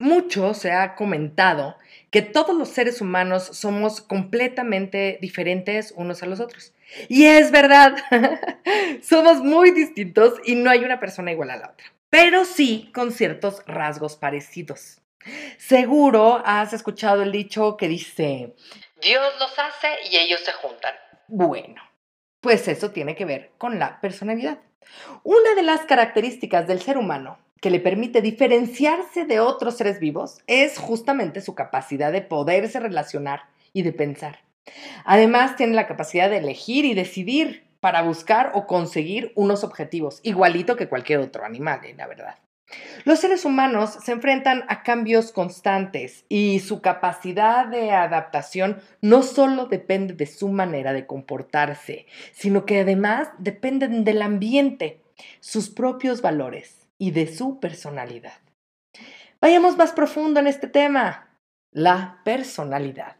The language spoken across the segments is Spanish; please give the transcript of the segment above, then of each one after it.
Mucho se ha comentado que todos los seres humanos somos completamente diferentes unos a los otros. Y es verdad, somos muy distintos y no hay una persona igual a la otra, pero sí con ciertos rasgos parecidos. Seguro has escuchado el dicho que dice, Dios los hace y ellos se juntan. Bueno, pues eso tiene que ver con la personalidad. Una de las características del ser humano que le permite diferenciarse de otros seres vivos es justamente su capacidad de poderse relacionar y de pensar. Además, tiene la capacidad de elegir y decidir para buscar o conseguir unos objetivos, igualito que cualquier otro animal, la verdad. Los seres humanos se enfrentan a cambios constantes y su capacidad de adaptación no solo depende de su manera de comportarse, sino que además dependen del ambiente, sus propios valores y de su personalidad. Vayamos más profundo en este tema, la personalidad.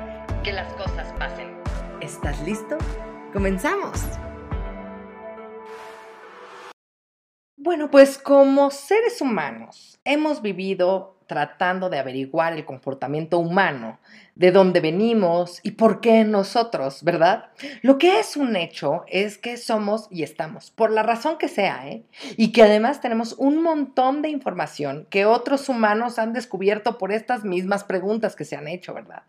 que las cosas pasen. ¿Estás listo? ¡Comenzamos! Bueno, pues como seres humanos hemos vivido tratando de averiguar el comportamiento humano, de dónde venimos y por qué nosotros, ¿verdad? Lo que es un hecho es que somos y estamos, por la razón que sea, ¿eh? Y que además tenemos un montón de información que otros humanos han descubierto por estas mismas preguntas que se han hecho, ¿verdad?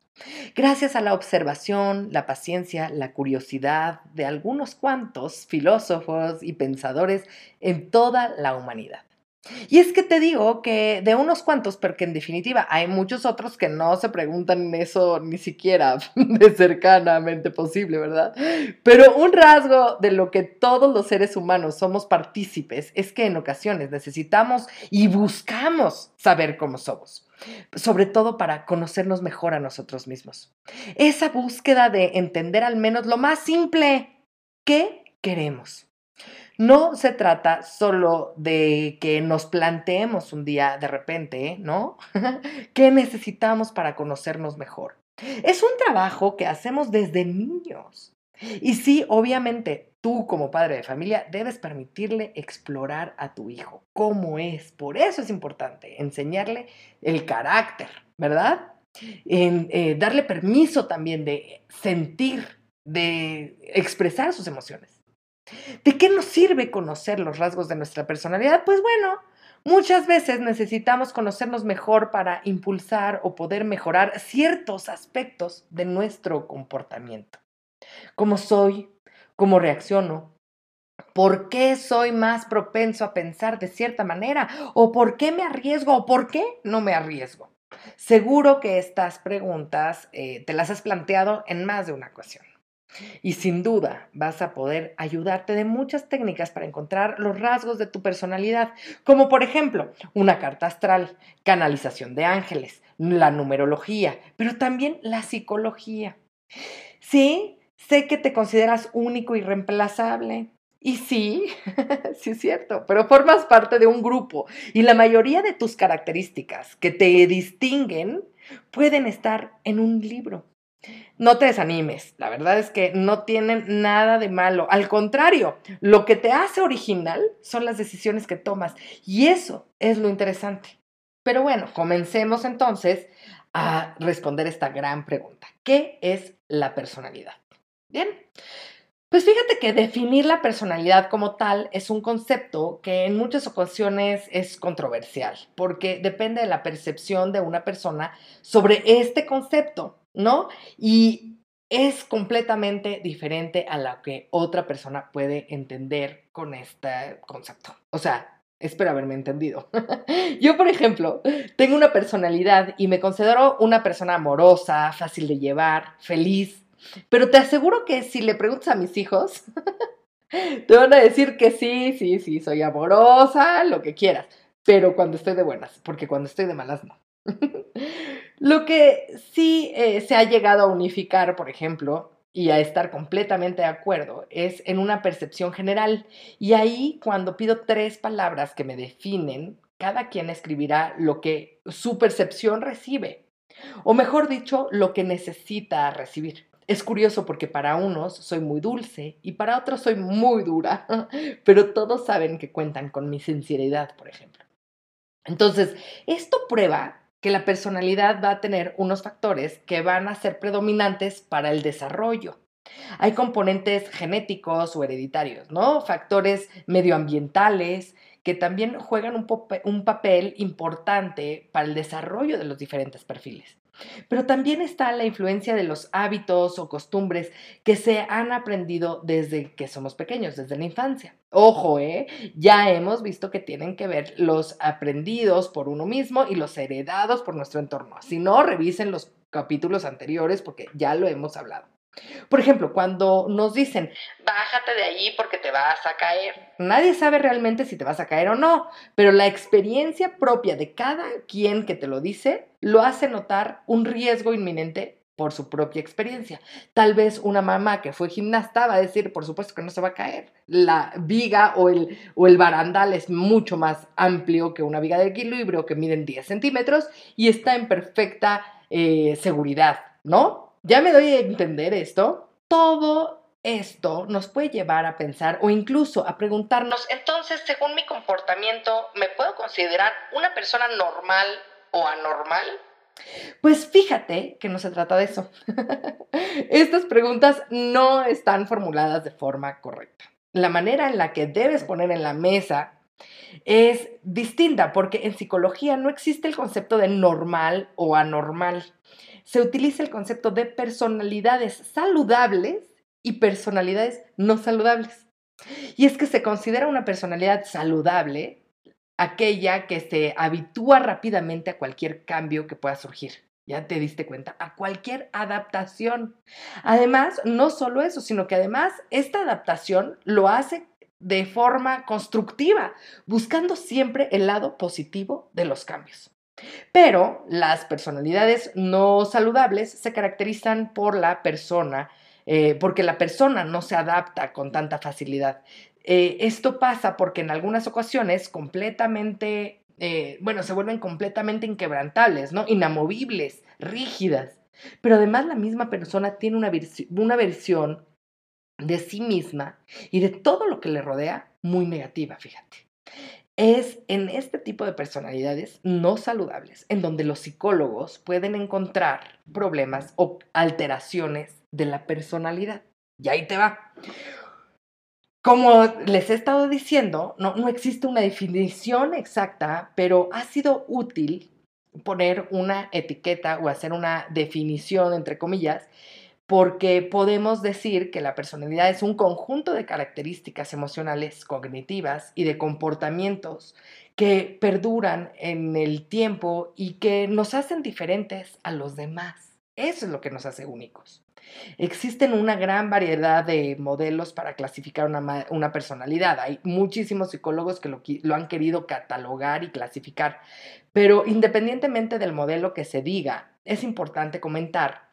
Gracias a la observación, la paciencia, la curiosidad de algunos cuantos filósofos y pensadores en toda la humanidad. Y es que te digo que de unos cuantos, porque en definitiva hay muchos otros que no se preguntan eso ni siquiera de cercanamente posible, ¿verdad? Pero un rasgo de lo que todos los seres humanos somos partícipes es que en ocasiones necesitamos y buscamos saber cómo somos sobre todo para conocernos mejor a nosotros mismos. Esa búsqueda de entender al menos lo más simple, ¿qué queremos? No se trata solo de que nos planteemos un día de repente, ¿no? ¿Qué necesitamos para conocernos mejor? Es un trabajo que hacemos desde niños. Y sí, obviamente, tú como padre de familia debes permitirle explorar a tu hijo cómo es. Por eso es importante enseñarle el carácter, ¿verdad? En, eh, darle permiso también de sentir, de expresar sus emociones. ¿De qué nos sirve conocer los rasgos de nuestra personalidad? Pues bueno, muchas veces necesitamos conocernos mejor para impulsar o poder mejorar ciertos aspectos de nuestro comportamiento. ¿Cómo soy? ¿Cómo reacciono? ¿Por qué soy más propenso a pensar de cierta manera? ¿O por qué me arriesgo? ¿O por qué no me arriesgo? Seguro que estas preguntas eh, te las has planteado en más de una ocasión. Y sin duda vas a poder ayudarte de muchas técnicas para encontrar los rasgos de tu personalidad, como por ejemplo una carta astral, canalización de ángeles, la numerología, pero también la psicología. Sí, sé que te consideras único y reemplazable. Y sí, sí es cierto, pero formas parte de un grupo y la mayoría de tus características que te distinguen pueden estar en un libro no te desanimes, la verdad es que no tienen nada de malo. Al contrario, lo que te hace original son las decisiones que tomas y eso es lo interesante. Pero bueno, comencemos entonces a responder esta gran pregunta. ¿Qué es la personalidad? Bien, pues fíjate que definir la personalidad como tal es un concepto que en muchas ocasiones es controversial, porque depende de la percepción de una persona sobre este concepto. ¿No? Y es completamente diferente a lo que otra persona puede entender con este concepto. O sea, Espero haberme entendido. Yo, por ejemplo, tengo una personalidad y me considero una persona amorosa, fácil de llevar, feliz. Pero te aseguro que si le preguntas a mis hijos, te van a decir que sí, sí, sí, soy amorosa, lo que quieras. Pero cuando estoy de buenas, porque cuando estoy de malas no. lo que sí eh, se ha llegado a unificar, por ejemplo, y a estar completamente de acuerdo es en una percepción general. Y ahí cuando pido tres palabras que me definen, cada quien escribirá lo que su percepción recibe, o mejor dicho, lo que necesita recibir. Es curioso porque para unos soy muy dulce y para otros soy muy dura, pero todos saben que cuentan con mi sinceridad, por ejemplo. Entonces, esto prueba que la personalidad va a tener unos factores que van a ser predominantes para el desarrollo. Hay componentes genéticos o hereditarios, ¿no? Factores medioambientales que también juegan un, un papel importante para el desarrollo de los diferentes perfiles. Pero también está la influencia de los hábitos o costumbres que se han aprendido desde que somos pequeños, desde la infancia. Ojo, ¿eh? Ya hemos visto que tienen que ver los aprendidos por uno mismo y los heredados por nuestro entorno. Si no, revisen los capítulos anteriores porque ya lo hemos hablado. Por ejemplo, cuando nos dicen, bájate de allí porque te vas a caer. Nadie sabe realmente si te vas a caer o no, pero la experiencia propia de cada quien que te lo dice lo hace notar un riesgo inminente por su propia experiencia. Tal vez una mamá que fue gimnasta va a decir, por supuesto que no se va a caer. La viga o el, o el barandal es mucho más amplio que una viga de equilibrio que miden 10 centímetros y está en perfecta eh, seguridad, ¿no? ¿Ya me doy a entender esto? Todo esto nos puede llevar a pensar o incluso a preguntarnos, entonces, según mi comportamiento, ¿me puedo considerar una persona normal o anormal? Pues fíjate que no se trata de eso. Estas preguntas no están formuladas de forma correcta. La manera en la que debes poner en la mesa es distinta porque en psicología no existe el concepto de normal o anormal se utiliza el concepto de personalidades saludables y personalidades no saludables. Y es que se considera una personalidad saludable aquella que se habitúa rápidamente a cualquier cambio que pueda surgir. Ya te diste cuenta, a cualquier adaptación. Además, no solo eso, sino que además esta adaptación lo hace de forma constructiva, buscando siempre el lado positivo de los cambios. Pero las personalidades no saludables se caracterizan por la persona, eh, porque la persona no se adapta con tanta facilidad. Eh, esto pasa porque en algunas ocasiones completamente, eh, bueno, se vuelven completamente inquebrantables, ¿no? Inamovibles, rígidas. Pero además la misma persona tiene una, una versión de sí misma y de todo lo que le rodea muy negativa, fíjate es en este tipo de personalidades no saludables, en donde los psicólogos pueden encontrar problemas o alteraciones de la personalidad. Y ahí te va. Como les he estado diciendo, no, no existe una definición exacta, pero ha sido útil poner una etiqueta o hacer una definición, entre comillas, porque podemos decir que la personalidad es un conjunto de características emocionales, cognitivas y de comportamientos que perduran en el tiempo y que nos hacen diferentes a los demás. Eso es lo que nos hace únicos. Existen una gran variedad de modelos para clasificar una, personalidad. Hay muchísimos psicólogos que lo, lo han querido catalogar y clasificar, pero independientemente del modelo que se diga, es importante comentar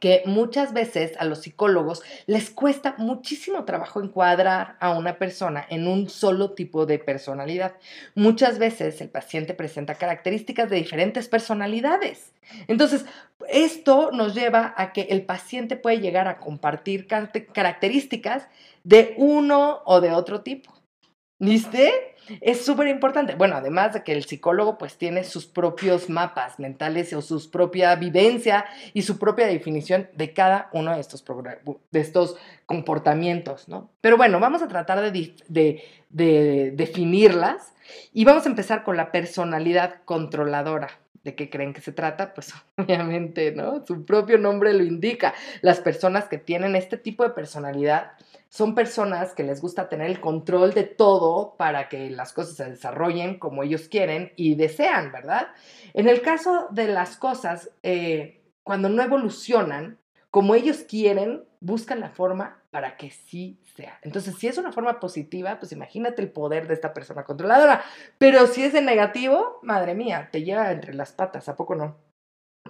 que muchas veces a los psicólogos les cuesta muchísimo trabajo encuadrar a una persona en un solo tipo de personalidad. Muchas veces el paciente presenta características de diferentes personalidades. Entonces, esto nos lleva a que el paciente puede llegar a compartir características de uno o de otro tipo. ¿Viste? Es súper importante. Bueno, además de que el psicólogo pues tiene sus propios mapas mentales o su propia vivencia y su propia definición de cada uno de estos, de estos comportamientos, ¿no? Pero bueno, vamos a tratar de, de definirlas y vamos a empezar con la personalidad controladora. ¿De qué creen que se trata? Pues obviamente, ¿no? Su propio nombre lo indica. Las personas que tienen este tipo de personalidad son personas que les gusta tener el control de todo para que las cosas se desarrollen como ellos quieren y desean, ¿verdad? En el caso de las cosas, eh, cuando no evolucionan como ellos quieren, buscan la forma para que sí sea. Entonces, si es una forma positiva, pues imagínate el poder de esta persona controladora. Pero si es de negativo, madre mía, te lleva entre las patas, ¿a poco no?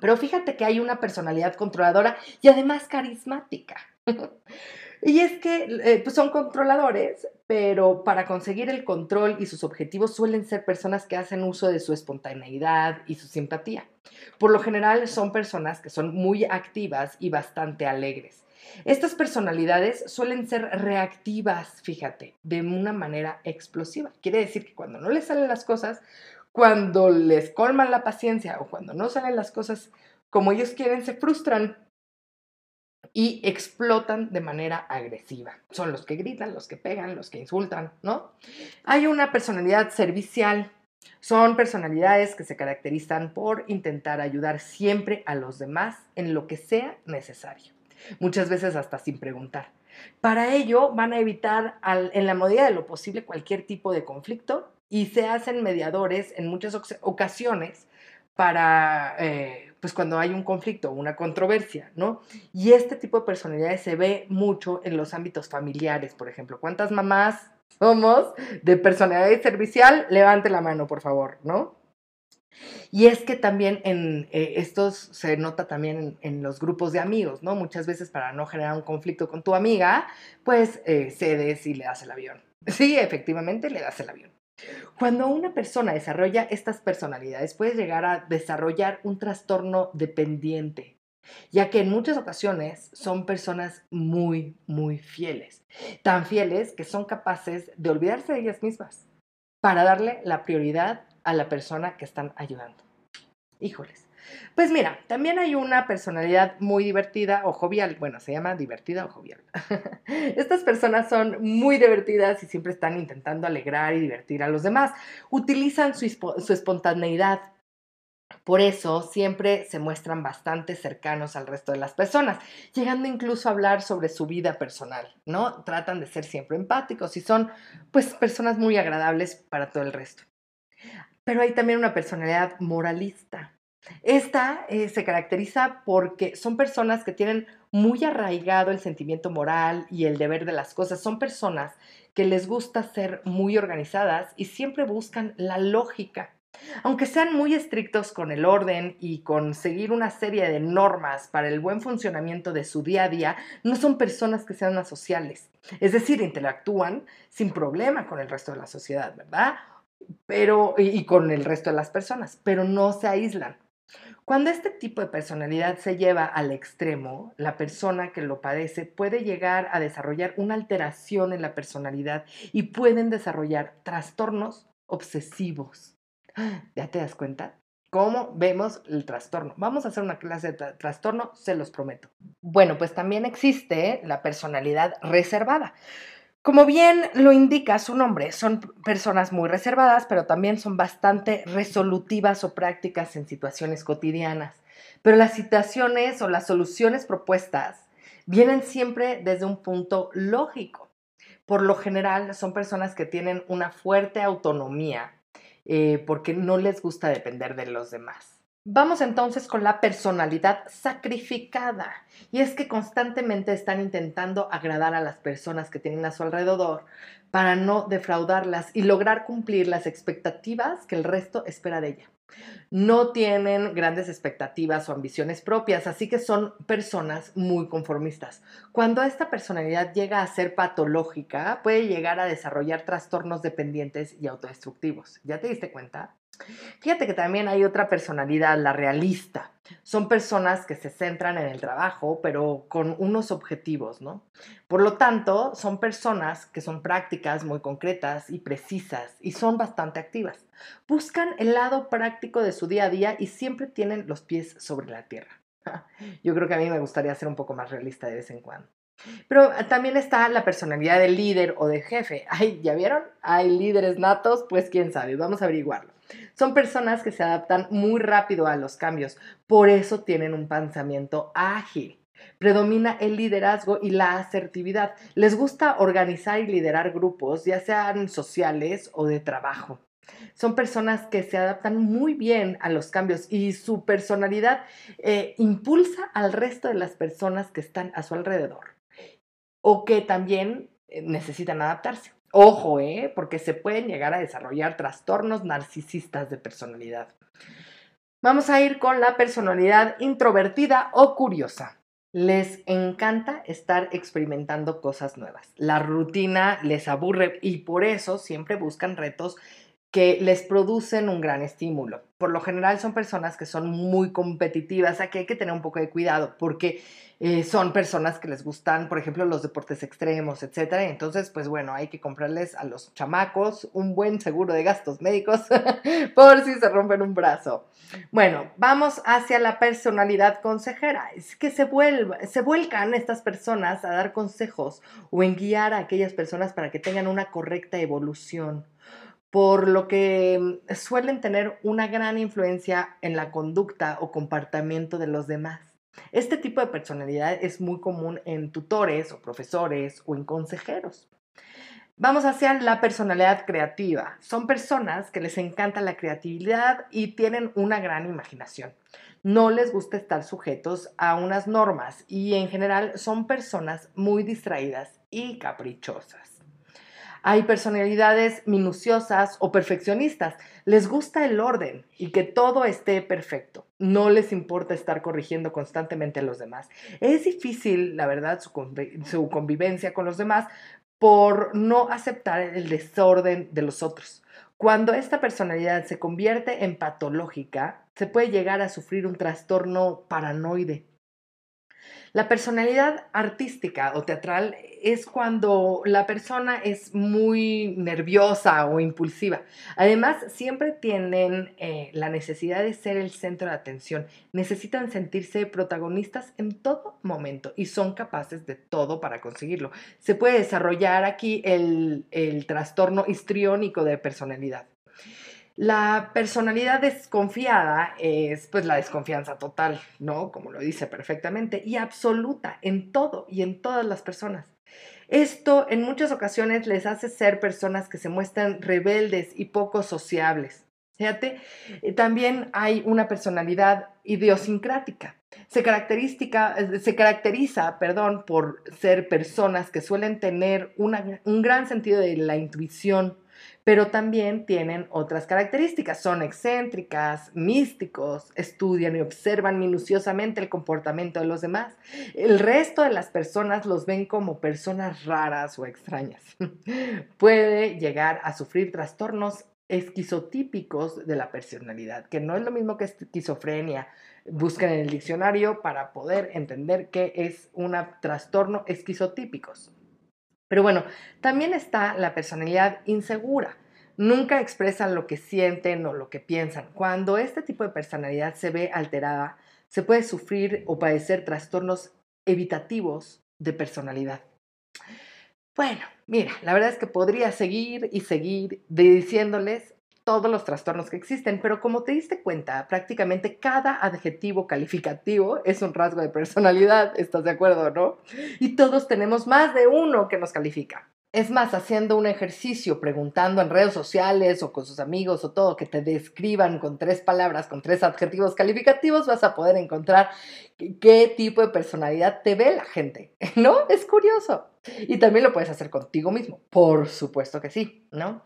Pero fíjate que hay una personalidad controladora y además carismática. Y es que eh, pues son controladores, pero para conseguir el control y sus objetivos suelen ser personas que hacen uso de su espontaneidad y su simpatía. Por lo general son personas que son muy activas y bastante alegres. Estas personalidades suelen ser reactivas, fíjate, de una manera explosiva. Quiere decir que cuando no les salen las cosas, cuando les colman la paciencia o cuando no salen las cosas como ellos quieren, se frustran y explotan de manera agresiva. Son los que gritan, los que pegan, los que insultan, ¿no? Hay una personalidad servicial. Son personalidades que se caracterizan por intentar ayudar siempre a los demás en lo que sea necesario. Muchas veces hasta sin preguntar. Para ello van a evitar en la medida de lo posible cualquier tipo de conflicto y se hacen mediadores en muchas ocasiones para eh, pues cuando hay un conflicto una controversia, ¿no? Y este tipo de personalidades se ve mucho en los ámbitos familiares, por ejemplo. ¿Cuántas mamás somos de personalidad servicial? Levante la mano, por favor, ¿no? Y es que también en eh, estos se nota también en, los grupos de amigos, ¿no? Muchas veces para no generar un conflicto con tu amiga, pues eh, cedes y le das el avión. Sí, efectivamente le das el avión. Cuando una persona desarrolla estas personalidades, puede llegar a desarrollar un trastorno dependiente, ya que en muchas ocasiones son personas muy, muy fieles, tan fieles que son capaces de olvidarse de ellas mismas para darle la prioridad a la persona que están ayudando. Híjoles, pues mira, también hay una personalidad muy divertida o jovial. Bueno, se llama divertida o jovial. Estas personas son muy divertidas y siempre están intentando alegrar y divertir a los demás. Utilizan su, su espontaneidad. Por eso siempre se muestran bastante cercanos al resto de las personas, llegando incluso a hablar sobre su vida personal, ¿no? Tratan de ser siempre empáticos y son pues personas muy agradables para todo el resto. Pero hay también una personalidad moralista. Esta eh, se caracteriza porque son personas que tienen muy arraigado el sentimiento moral y el deber de las cosas. Son personas que les gusta ser muy organizadas y siempre buscan la lógica. Aunque sean muy estrictos con el orden y con seguir una serie de normas para el buen funcionamiento de su día a día, no son personas que sean asociales. Es decir, interactúan sin problema con el resto de la sociedad, ¿verdad? Pero, y con el resto de las personas, pero no se aíslan. Cuando este tipo de personalidad se lleva al extremo, la persona que lo padece puede llegar a desarrollar una alteración en la personalidad y pueden desarrollar trastornos obsesivos. ¿Ya te das cuenta? ¿Cómo vemos el trastorno? Vamos a hacer una clase de trastorno, se los prometo. Bueno, pues también existe la personalidad reservada. Como bien lo indica su nombre, son personas muy reservadas, pero también son bastante resolutivas o prácticas en situaciones cotidianas. Pero las situaciones o las soluciones propuestas vienen siempre desde un punto lógico. Por lo general son personas que tienen una fuerte autonomía eh, porque no les gusta depender de los demás. Vamos entonces con la personalidad sacrificada. Y es que constantemente están intentando agradar a las personas que tienen a su alrededor para no defraudarlas y lograr cumplir las expectativas que el resto espera de ella. No tienen grandes expectativas o ambiciones propias, así que son personas muy conformistas. Cuando esta personalidad llega a ser patológica, puede llegar a desarrollar trastornos dependientes y autodestructivos. ¿Ya te diste cuenta? Fíjate que también hay otra personalidad, la realista. Son personas que se centran en el trabajo, pero con unos objetivos, ¿no? Por lo tanto, son personas que son prácticas, muy concretas y precisas, y son bastante activas. Buscan el lado práctico de su día a día y siempre tienen los pies sobre la tierra. Yo creo que a mí me gustaría ser un poco más realista de vez en cuando. Pero también está la personalidad del líder o del jefe. Ay, ¿ya vieron? Hay líderes natos, pues quién sabe, vamos a averiguarlo. Son personas que se adaptan muy rápido a los cambios, por eso tienen un pensamiento ágil. Predomina el liderazgo y la asertividad. Les gusta organizar y liderar grupos, ya sean sociales o de trabajo. Son personas que se adaptan muy bien a los cambios y su personalidad eh, impulsa al resto de las personas que están a su alrededor o que también eh, necesitan adaptarse. Ojo, ¿eh? porque se pueden llegar a desarrollar trastornos narcisistas de personalidad. Vamos a ir con la personalidad introvertida o curiosa. Les encanta estar experimentando cosas nuevas. La rutina les aburre y por eso siempre buscan retos que les producen un gran estímulo. Por lo general son personas que son muy competitivas, aquí hay que tener un poco de cuidado porque eh, son personas que les gustan, por ejemplo, los deportes extremos, etc. Entonces, pues bueno, hay que comprarles a los chamacos un buen seguro de gastos médicos por si se rompen un brazo. Bueno, vamos hacia la personalidad consejera. Es que se, se vuelcan estas personas a dar consejos o en guiar a aquellas personas para que tengan una correcta evolución por lo que mm, suelen tener una gran influencia en la conducta o comportamiento de los demás. Este tipo de personalidad es muy común en tutores o profesores o en consejeros. Vamos hacia la personalidad creativa. Son personas que les encanta la creatividad y tienen una gran imaginación. No les gusta estar sujetos a unas normas y en general son personas muy distraídas y caprichosas. Hay personalidades minuciosas o perfeccionistas. Les gusta el orden y que todo esté perfecto. No les importa estar corrigiendo constantemente a los demás. Es difícil, la verdad, su, convivencia con los demás por no aceptar el desorden de los otros. Cuando esta personalidad se convierte en patológica, se puede llegar a sufrir un trastorno paranoide la personalidad artística o teatral es cuando la persona es muy nerviosa o impulsiva. Además, siempre tienen eh, la necesidad de ser el centro de atención. Necesitan sentirse protagonistas en todo momento y son capaces de todo para conseguirlo. Se puede desarrollar aquí el, el trastorno histriónico de personalidad. La personalidad desconfiada es pues la desconfianza total, ¿no? Como lo dice perfectamente, y absoluta en todo y en todas las personas. Esto en muchas ocasiones les hace ser personas que se muestran rebeldes y poco sociables. Fíjate, eh, también hay una personalidad idiosincrática. Eh, se caracteriza perdón, por ser personas que suelen tener un gran sentido de la intuición, pero también tienen otras características. Son excéntricas, místicos, estudian y observan minuciosamente el comportamiento de los demás. El resto de las personas los ven como personas raras o extrañas. Puede llegar a sufrir trastornos esquizotípicos de la personalidad, que no es lo mismo que esquizofrenia. Busquen en el diccionario para poder entender qué es un trastorno esquizotípicos. Pero bueno, también está la personalidad insegura. Nunca expresan lo que sienten o lo que piensan. Cuando este tipo de personalidad se ve alterada, se puede sufrir o padecer trastornos evitativos de personalidad. Bueno, mira, la verdad es que podría seguir y seguir diciéndoles todos los trastornos que existen, pero como te diste cuenta, prácticamente cada adjetivo calificativo es un rasgo de personalidad, ¿estás de acuerdo, no? Y todos tenemos más de uno que nos califica. Es más, haciendo un ejercicio, preguntando en redes sociales o con sus amigos o todo, que te describan con tres palabras, con tres adjetivos calificativos, vas a poder encontrar qué tipo de personalidad te ve la gente, ¿no? Es curioso. Y también lo puedes hacer contigo mismo, por supuesto que sí, ¿no?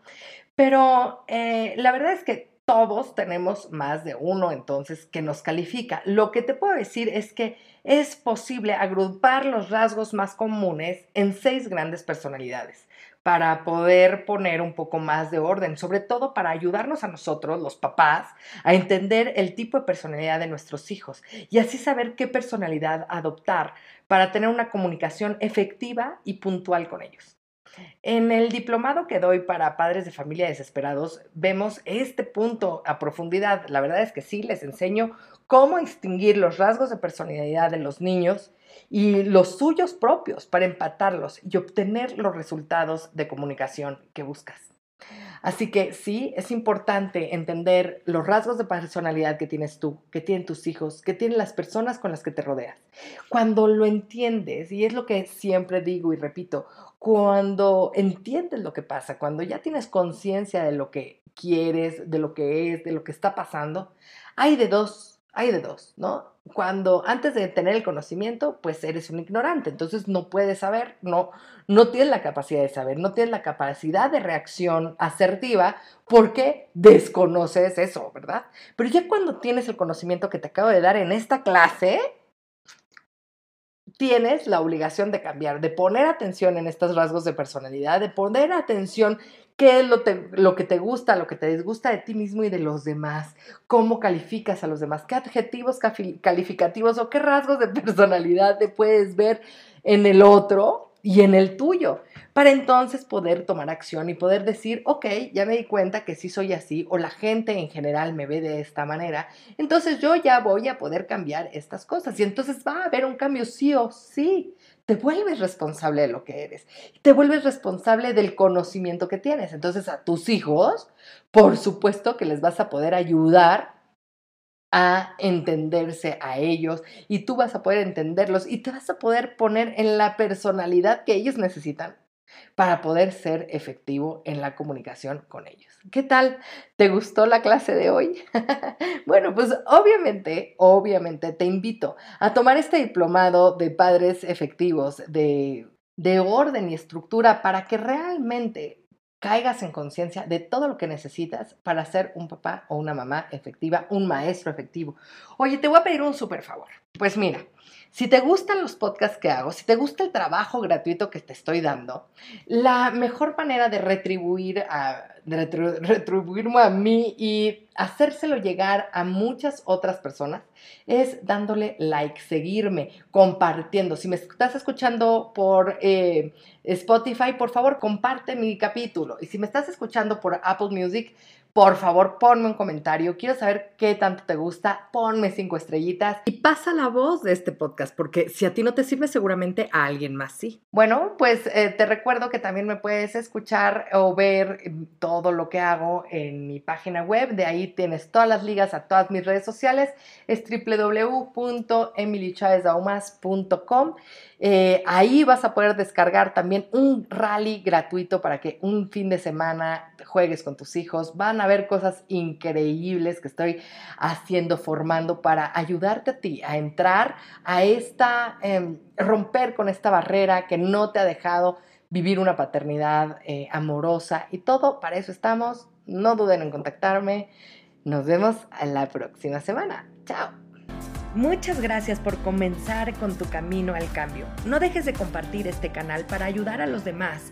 Pero eh, la verdad es que todos tenemos más de uno entonces que nos califica. Lo que te puedo decir es que es posible agrupar los rasgos más comunes en seis grandes personalidades para poder poner un poco más de orden, sobre todo para ayudarnos a nosotros, los papás, a entender el tipo de personalidad de nuestros hijos y así saber qué personalidad adoptar para tener una comunicación efectiva y puntual con ellos. En el diplomado que doy para padres de familia desesperados, vemos este punto a profundidad. La verdad es que sí, les enseño cómo distinguir los rasgos de personalidad de los niños y los suyos propios para empatarlos y obtener los resultados de comunicación que buscas. Así que sí, es importante entender los rasgos de personalidad que tienes tú, que tienen tus hijos, que tienen las personas con las que te rodeas. Cuando lo entiendes, y es lo que siempre digo y repito, cuando entiendes lo que pasa, cuando ya tienes conciencia de lo que quieres, de lo que es, de lo que está pasando, hay de dos, hay de dos, ¿no? Cuando antes de tener el conocimiento, pues eres un ignorante, entonces no puedes saber, no, no tienes la capacidad de saber, no tienes la capacidad de reacción asertiva porque desconoces eso, ¿verdad? Pero ya cuando tienes el conocimiento que te acabo de dar en esta clase, tienes la obligación de cambiar, de poner atención en estos rasgos de personalidad, de poner atención qué es lo, lo, que te gusta, lo que te disgusta de ti mismo y de los demás, cómo calificas a los demás, qué adjetivos calificativos o qué rasgos de personalidad te puedes ver en el otro y en el tuyo, para entonces poder tomar acción y poder decir, ok, ya me di cuenta que sí soy así o la gente en general me ve de esta manera, entonces yo ya voy a poder cambiar estas cosas y entonces va a haber un cambio sí o sí. Te vuelves responsable de lo que eres, te vuelves responsable del conocimiento que tienes. Entonces a tus hijos, por supuesto que les vas a poder ayudar a entenderse a ellos y tú vas a poder entenderlos y te vas a poder poner en la personalidad que ellos necesitan para poder ser efectivo en la comunicación con ellos. ¿Qué tal? ¿Te gustó la clase de hoy? bueno, pues obviamente, obviamente te invito a tomar este diplomado de padres efectivos, de, de orden y estructura para que realmente caigas en conciencia de todo lo que necesitas para ser un papá o una mamá efectiva, un maestro efectivo. Oye, te voy a pedir un súper favor. Pues mira, si te gustan los podcasts que hago, si te gusta el trabajo gratuito que te estoy dando, la mejor manera de retribuirme a mí y hacérselo llegar a muchas otras personas es dándole like, seguirme, compartiendo. Si me estás escuchando por eh, Spotify, por favor, comparte mi capítulo. Y si me estás escuchando por Apple Music, por favor, ponme un comentario. Quiero saber qué tanto te gusta. Ponme cinco estrellitas y pasa la voz de este podcast, porque si a ti no te sirve, seguramente a alguien más sí. Bueno, pues eh, te recuerdo que también me puedes escuchar o ver eh, todo lo que hago en mi página web. De ahí tienes todas las ligas a todas mis redes sociales. Es www.emilychavezdaumas.com. Eh, ahí vas a poder descargar también un rally gratuito para que un fin de semana juegues con tus hijos. Van a ver cosas increíbles que estoy haciendo, formando para ayudarte a ti a entrar a esta, em, romper con esta barrera que no te ha dejado vivir una paternidad eh, amorosa y todo. Para eso estamos. No duden en contactarme. Nos vemos la próxima semana. Chao. Muchas gracias por comenzar con tu camino al cambio. No dejes de compartir este canal para ayudar a los demás